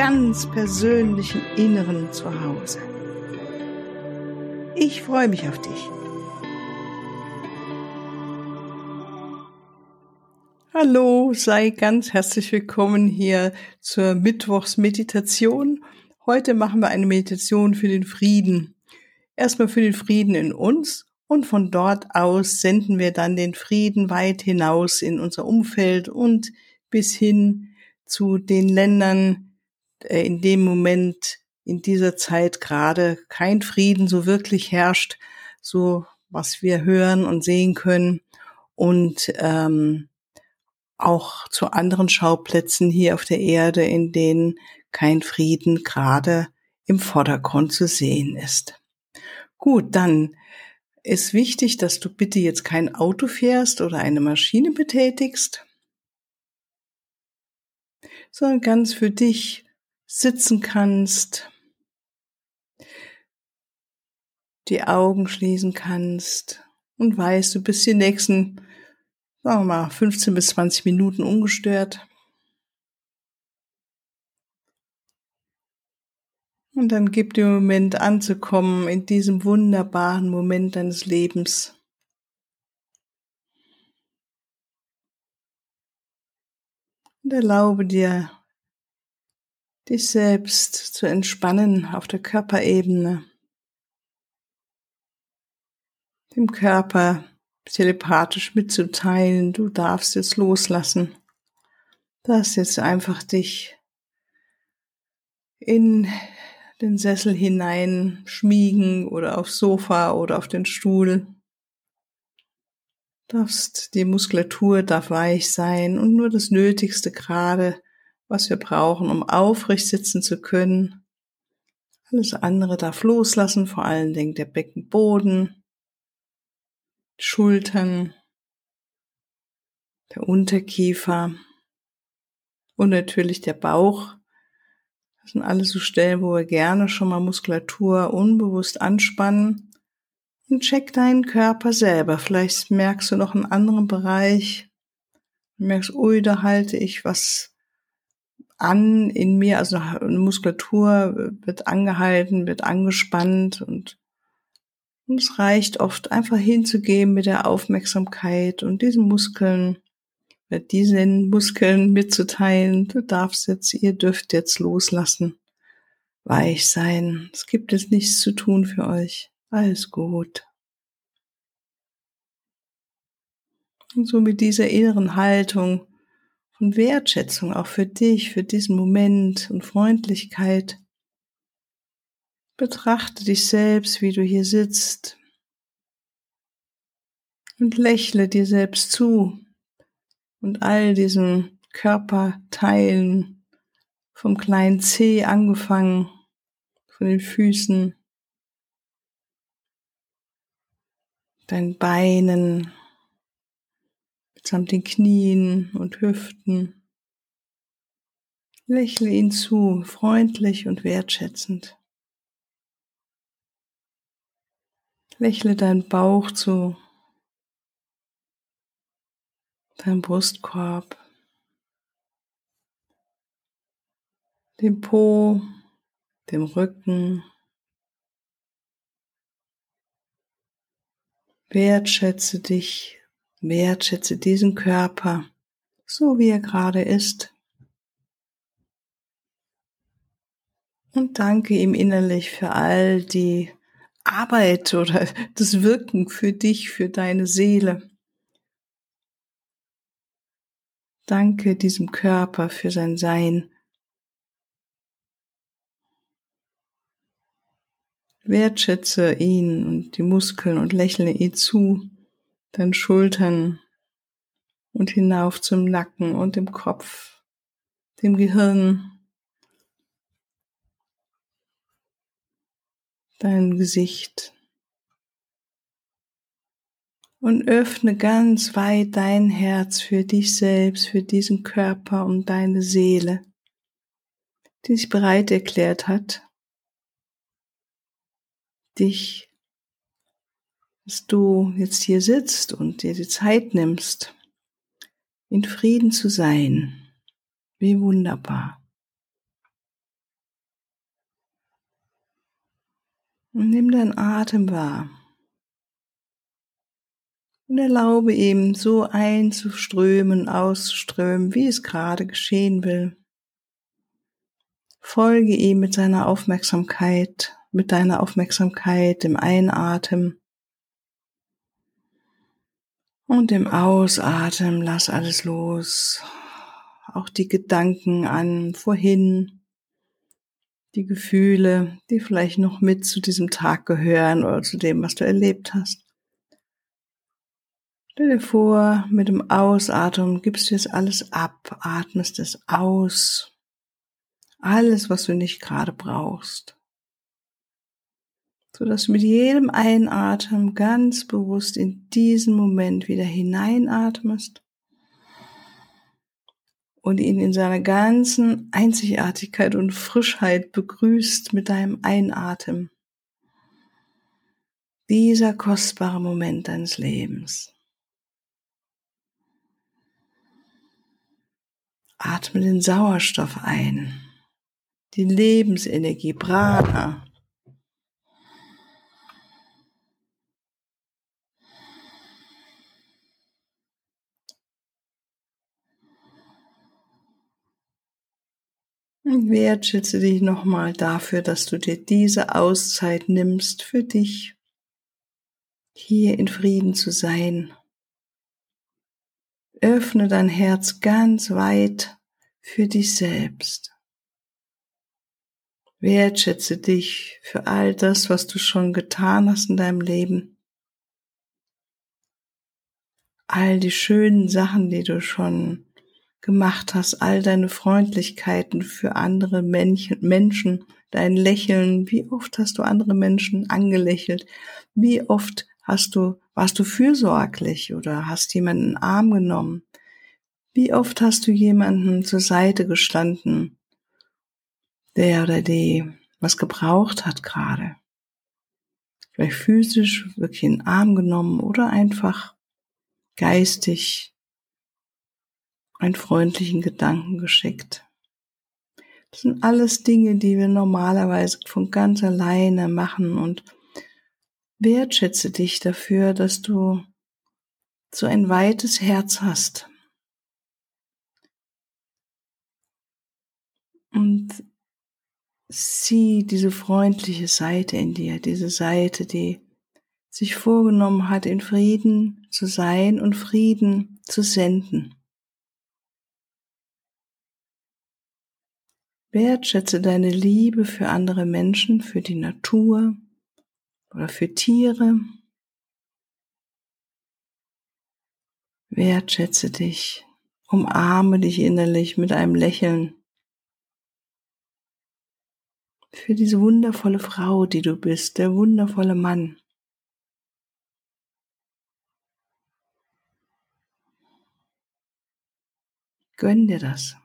ganz persönlichen Inneren zu Hause. Ich freue mich auf dich. Hallo, sei ganz herzlich willkommen hier zur Mittwochsmeditation. Heute machen wir eine Meditation für den Frieden. Erstmal für den Frieden in uns und von dort aus senden wir dann den Frieden weit hinaus in unser Umfeld und bis hin zu den Ländern, in dem Moment, in dieser Zeit gerade kein Frieden so wirklich herrscht, so was wir hören und sehen können und ähm, auch zu anderen Schauplätzen hier auf der Erde, in denen kein Frieden gerade im Vordergrund zu sehen ist. Gut, dann ist wichtig, dass du bitte jetzt kein Auto fährst oder eine Maschine betätigst sondern ganz für dich sitzen kannst, die Augen schließen kannst und weißt, du bist die nächsten, sagen wir mal, 15 bis 20 Minuten ungestört. Und dann gib dir Moment anzukommen in diesem wunderbaren Moment deines Lebens. Und erlaube dir, dich selbst zu entspannen auf der Körperebene, dem Körper telepathisch mitzuteilen, du darfst jetzt loslassen. Darfst jetzt einfach dich in den Sessel hinein schmiegen oder aufs Sofa oder auf den Stuhl darfst, die Muskulatur darf weich sein und nur das Nötigste gerade, was wir brauchen, um aufrecht sitzen zu können. Alles andere darf loslassen, vor allen Dingen der Beckenboden, Schultern, der Unterkiefer und natürlich der Bauch. Das sind alles so Stellen, wo wir gerne schon mal Muskulatur unbewusst anspannen und check deinen Körper selber. Vielleicht merkst du noch einen anderen Bereich. Du merkst, ui, da halte ich was an in mir, also eine Muskulatur wird angehalten, wird angespannt und, es reicht oft einfach hinzugeben mit der Aufmerksamkeit und diesen Muskeln, mit diesen Muskeln mitzuteilen, du darfst jetzt, ihr dürft jetzt loslassen, weich sein. Es gibt jetzt nichts zu tun für euch. Alles gut. Und so mit dieser inneren Haltung von Wertschätzung auch für dich, für diesen Moment und Freundlichkeit. Betrachte dich selbst, wie du hier sitzt und lächle dir selbst zu und all diesen Körperteilen vom kleinen C angefangen, von den Füßen, deinen Beinen, samt den Knien und Hüften. Lächle ihn zu, freundlich und wertschätzend. Lächle deinen Bauch zu, dein Brustkorb, dem Po, dem Rücken, Wertschätze dich, wertschätze diesen Körper, so wie er gerade ist. Und danke ihm innerlich für all die Arbeit oder das Wirken für dich, für deine Seele. Danke diesem Körper für sein Sein. Wertschätze ihn und die Muskeln und lächle ihn zu, deinen Schultern und hinauf zum Nacken und dem Kopf, dem Gehirn. dein Gesicht und öffne ganz weit dein Herz für dich selbst, für diesen Körper und deine Seele, die sich bereit erklärt hat, dich, dass du jetzt hier sitzt und dir die Zeit nimmst, in Frieden zu sein. Wie wunderbar. Und nimm deinen Atem wahr und erlaube ihm so einzuströmen, auszuströmen, wie es gerade geschehen will. Folge ihm mit seiner Aufmerksamkeit, mit deiner Aufmerksamkeit im Einatmen und im Ausatmen lass alles los. Auch die Gedanken an vorhin, die Gefühle, die vielleicht noch mit zu diesem Tag gehören oder zu dem, was du erlebt hast. Stell dir vor, mit dem Ausatmen gibst du jetzt alles ab, atmest es aus. Alles, was du nicht gerade brauchst. So dass du mit jedem Einatmen ganz bewusst in diesen Moment wieder hineinatmest und ihn in seiner ganzen Einzigartigkeit und Frischheit begrüßt mit deinem Einatmen. Dieser kostbare Moment deines Lebens. Atme den Sauerstoff ein, die Lebensenergie, Prana. Wertschätze dich nochmal dafür, dass du dir diese Auszeit nimmst für dich, hier in Frieden zu sein Öffne dein Herz ganz weit für dich selbst. Wertschätze dich für all das, was du schon getan hast in deinem Leben. All die schönen Sachen, die du schon gemacht hast, all deine Freundlichkeiten für andere Menschen, dein Lächeln, wie oft hast du andere Menschen angelächelt, wie oft hast du warst du fürsorglich oder hast jemanden in den Arm genommen? Wie oft hast du jemanden zur Seite gestanden, der oder die was gebraucht hat gerade? Vielleicht physisch wirklich in den Arm genommen oder einfach geistig einen freundlichen Gedanken geschickt. Das sind alles Dinge, die wir normalerweise von ganz alleine machen und Wertschätze dich dafür, dass du so ein weites Herz hast. Und sieh diese freundliche Seite in dir, diese Seite, die sich vorgenommen hat, in Frieden zu sein und Frieden zu senden. Wertschätze deine Liebe für andere Menschen, für die Natur, oder für Tiere. Wertschätze dich, umarme dich innerlich mit einem Lächeln für diese wundervolle Frau, die du bist, der wundervolle Mann. Gönn dir das.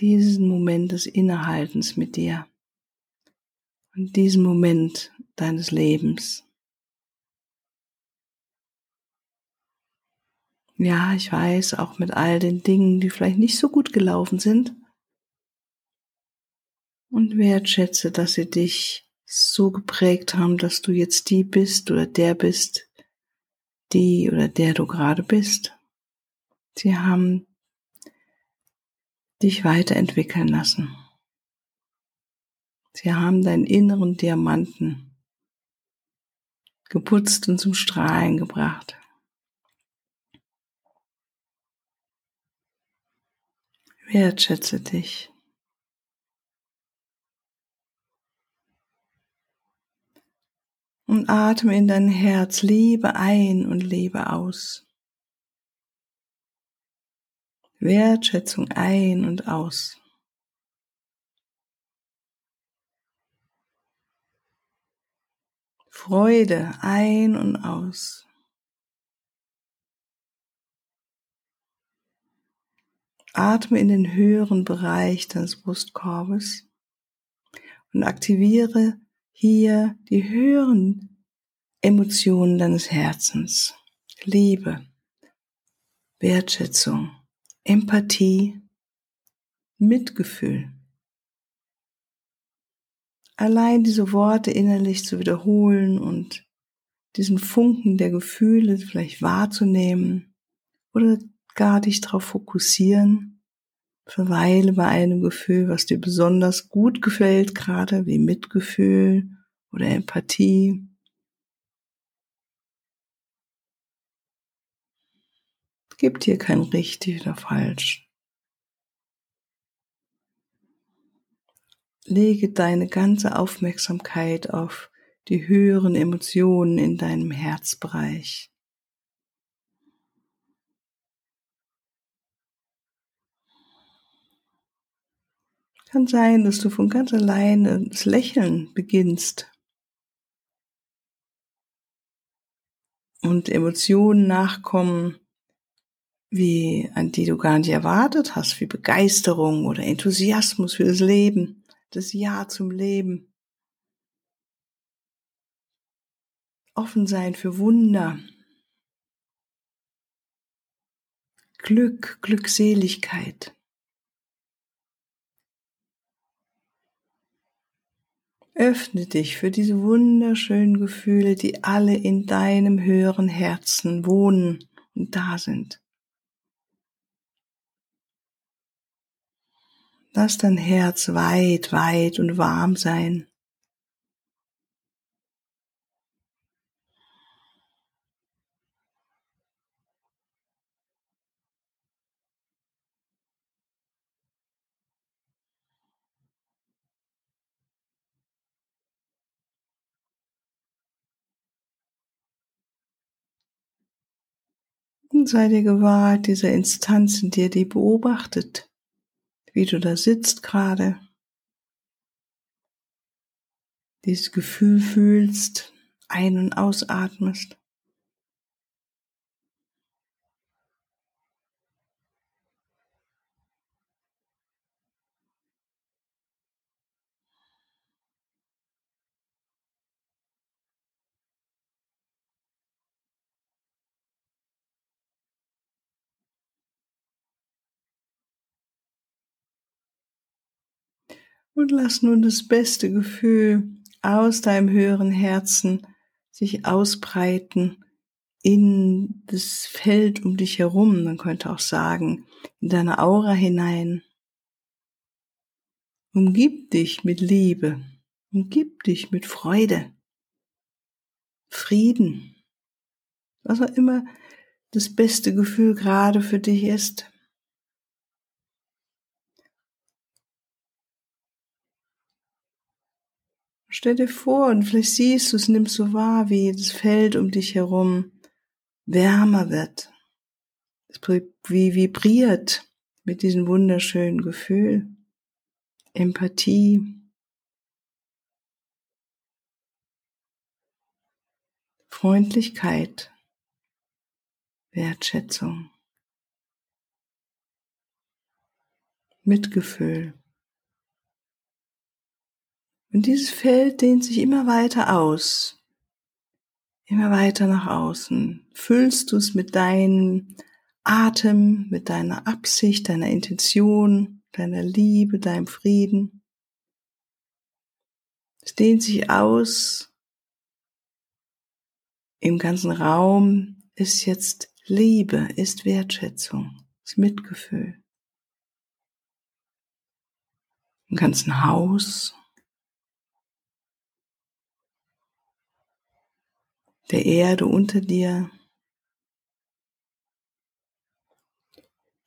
Diesen Moment des Innehaltens mit dir in diesem Moment deines Lebens. Ja, ich weiß, auch mit all den Dingen, die vielleicht nicht so gut gelaufen sind. Und wertschätze, dass sie dich so geprägt haben, dass du jetzt die bist oder der bist, die oder der du gerade bist. Sie haben dich weiterentwickeln lassen. Sie haben deinen inneren Diamanten geputzt und zum Strahlen gebracht. Wertschätze dich. Und atme in dein Herz Liebe ein und Liebe aus. Wertschätzung ein und aus. Freude ein und aus. Atme in den höheren Bereich deines Brustkorbes und aktiviere hier die höheren Emotionen deines Herzens. Liebe, Wertschätzung, Empathie, Mitgefühl. Allein diese Worte innerlich zu wiederholen und diesen Funken der Gefühle vielleicht wahrzunehmen oder gar dich darauf fokussieren. Verweile bei einem Gefühl, was dir besonders gut gefällt, gerade wie Mitgefühl oder Empathie. Es gibt hier kein richtig oder falsch. Lege deine ganze Aufmerksamkeit auf die höheren Emotionen in deinem Herzbereich. Kann sein, dass du von ganz alleine das Lächeln beginnst und Emotionen nachkommen, wie an die du gar nicht erwartet hast, wie Begeisterung oder Enthusiasmus für das Leben, das Ja zum Leben. Offen sein für Wunder. Glück, Glückseligkeit. Öffne dich für diese wunderschönen Gefühle, die alle in deinem höheren Herzen wohnen und da sind. Lass dein Herz weit, weit und warm sein. Und sei dir gewahrt, diese Instanz in dir, die beobachtet, wie du da sitzt gerade, dieses Gefühl fühlst, ein- und ausatmest. Und lass nun das beste Gefühl aus deinem höheren Herzen sich ausbreiten in das Feld um dich herum. Man könnte auch sagen, in deine Aura hinein. Umgib dich mit Liebe. Umgib dich mit Freude. Frieden. Was auch immer das beste Gefühl gerade für dich ist. Stell dir vor und vielleicht siehst du es, nimmst du wahr, wie das Feld um dich herum wärmer wird. Es wie vibriert mit diesem wunderschönen Gefühl. Empathie. Freundlichkeit. Wertschätzung. Mitgefühl. Und dieses Feld dehnt sich immer weiter aus, immer weiter nach außen. Füllst du es mit deinem Atem, mit deiner Absicht, deiner Intention, deiner Liebe, deinem Frieden. Es dehnt sich aus. Im ganzen Raum ist jetzt Liebe, ist Wertschätzung, ist Mitgefühl. Im ganzen Haus der Erde unter dir,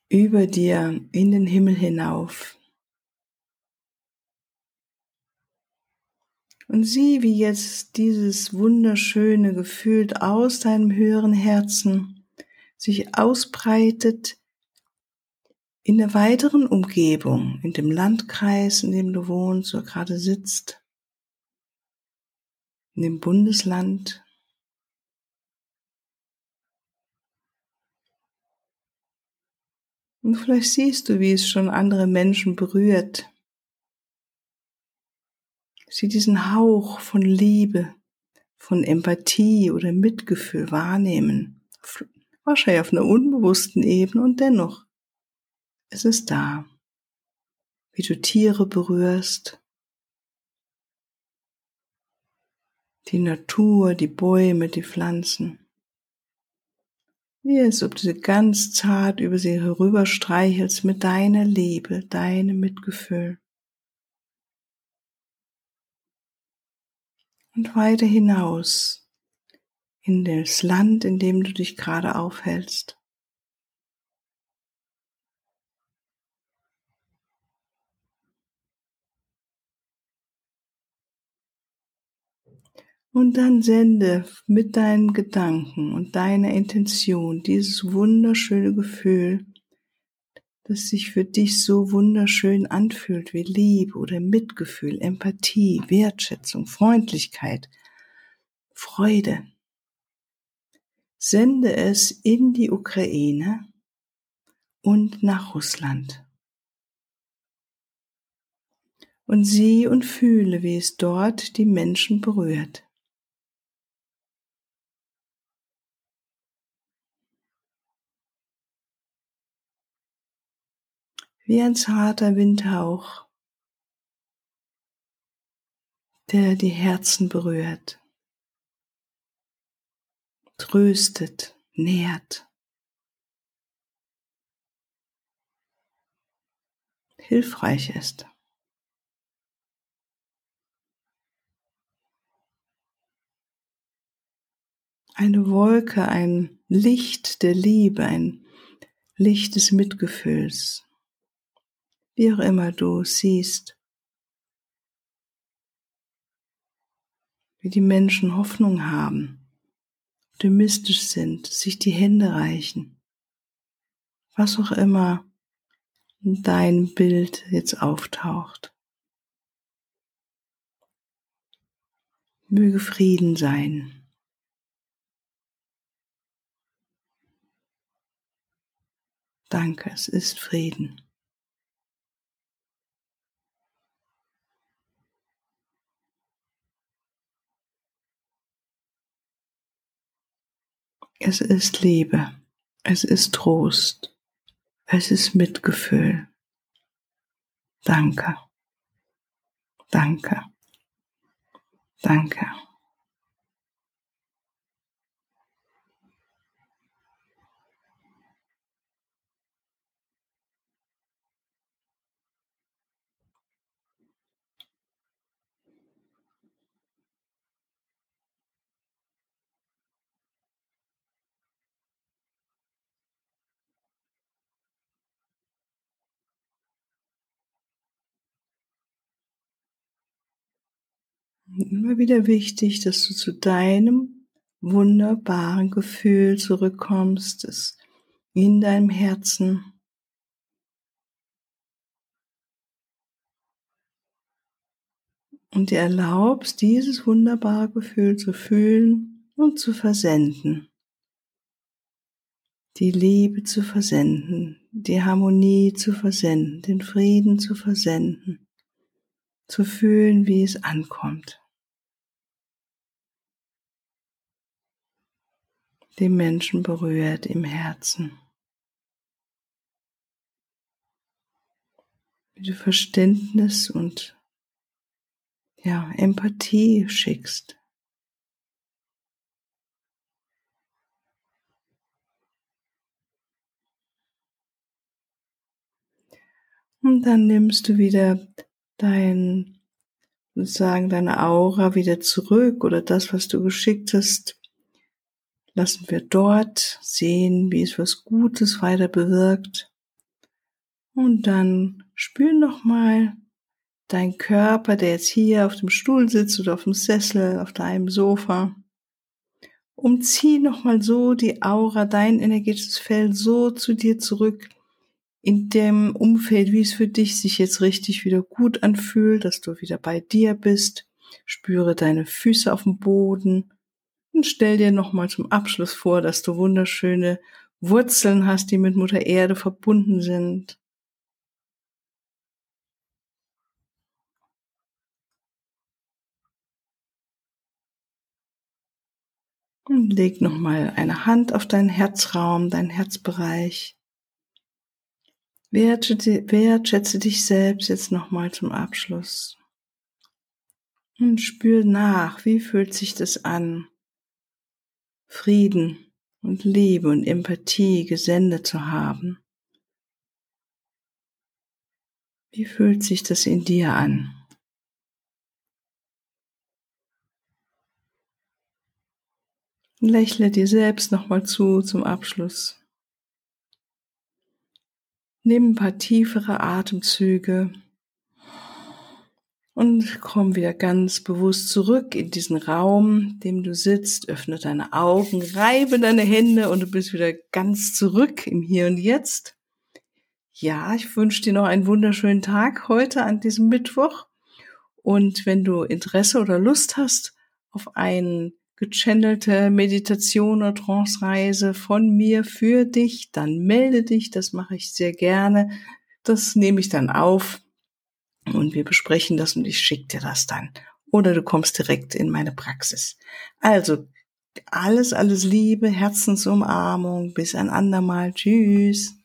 über dir in den Himmel hinauf. Und sieh, wie jetzt dieses wunderschöne Gefühl aus deinem höheren Herzen sich ausbreitet in der weiteren Umgebung, in dem Landkreis, in dem du wohnst oder gerade sitzt. in dem Bundesland. Und vielleicht siehst du, wie es schon andere Menschen berührt. Sie diesen Hauch von Liebe, von Empathie oder Mitgefühl wahrnehmen. Wahrscheinlich auf einer unbewussten Ebene und dennoch, es ist da. Wie du Tiere berührst, die Natur, die Bäume, die Pflanzen. Wie als ob du sie ganz zart über sie herüberstreichelst mit deiner Liebe, deinem Mitgefühl. Und weiter hinaus in das Land, in dem du dich gerade aufhältst. Und dann sende mit deinen Gedanken und deiner Intention dieses wunderschöne Gefühl, das sich für dich so wunderschön anfühlt wie Liebe oder Mitgefühl, Empathie, Wertschätzung, Freundlichkeit, Freude. Sende es in die Ukraine und nach Russland. Und sieh und fühle, wie es dort die Menschen berührt. Wie ein zarter Windhauch, der die Herzen berührt, tröstet, nährt, hilfreich ist. Eine Wolke, ein Licht der Liebe, ein Licht des Mitgefühls wie auch immer du siehst, wie die Menschen Hoffnung haben, optimistisch sind, sich die Hände reichen, was auch immer in deinem Bild jetzt auftaucht. Möge Frieden sein. Danke, es ist Frieden. Es ist Liebe. Es ist Trost. Es ist Mitgefühl. Danke. Danke. Danke. Immer wieder wichtig, dass du zu deinem wunderbaren Gefühl zurückkommst, es in deinem Herzen. Und dir erlaubst, dieses wunderbare Gefühl zu fühlen und zu versenden. Die Liebe zu versenden, die Harmonie zu versenden, den Frieden zu versenden, zu fühlen, wie es ankommt. Den Menschen berührt im Herzen. Wie du Verständnis und ja, Empathie schickst. Und dann nimmst du wieder dein, sozusagen deine Aura wieder zurück oder das, was du geschickt hast, lassen wir dort sehen, wie es was Gutes weiter bewirkt. Und dann spür nochmal dein Körper, der jetzt hier auf dem Stuhl sitzt oder auf dem Sessel, auf deinem Sofa. Umzieh nochmal so die Aura, dein energetisches Feld so zu dir zurück, in dem Umfeld, wie es für dich sich jetzt richtig wieder gut anfühlt, dass du wieder bei dir bist Spüre deine Füße auf dem Boden und stell dir nochmal zum Abschluss vor, dass du wunderschöne Wurzeln hast, die mit Mutter Erde verbunden sind. Und leg nochmal eine Hand auf deinen Herzraum, deinen Herzbereich. Wertschätze, wertschätze dich selbst jetzt nochmal zum Abschluss. Und spür nach, wie fühlt sich das an, Frieden und Liebe und Empathie gesendet zu haben. Wie fühlt sich das in dir an? Lächle dir selbst nochmal zu zum Abschluss. Nimm ein paar tiefere Atemzüge und komm wieder ganz bewusst zurück in diesen Raum, dem du sitzt. Öffne deine Augen, reibe deine Hände und du bist wieder ganz zurück im Hier und Jetzt. Ja, ich wünsche dir noch einen wunderschönen Tag heute an diesem Mittwoch. Und wenn du Interesse oder Lust hast auf einen gechannelte Meditation oder Trance-Reise von mir für dich, dann melde dich, das mache ich sehr gerne. Das nehme ich dann auf und wir besprechen das und ich schicke dir das dann. Oder du kommst direkt in meine Praxis. Also, alles, alles Liebe, Herzensumarmung, bis ein andermal. Tschüss.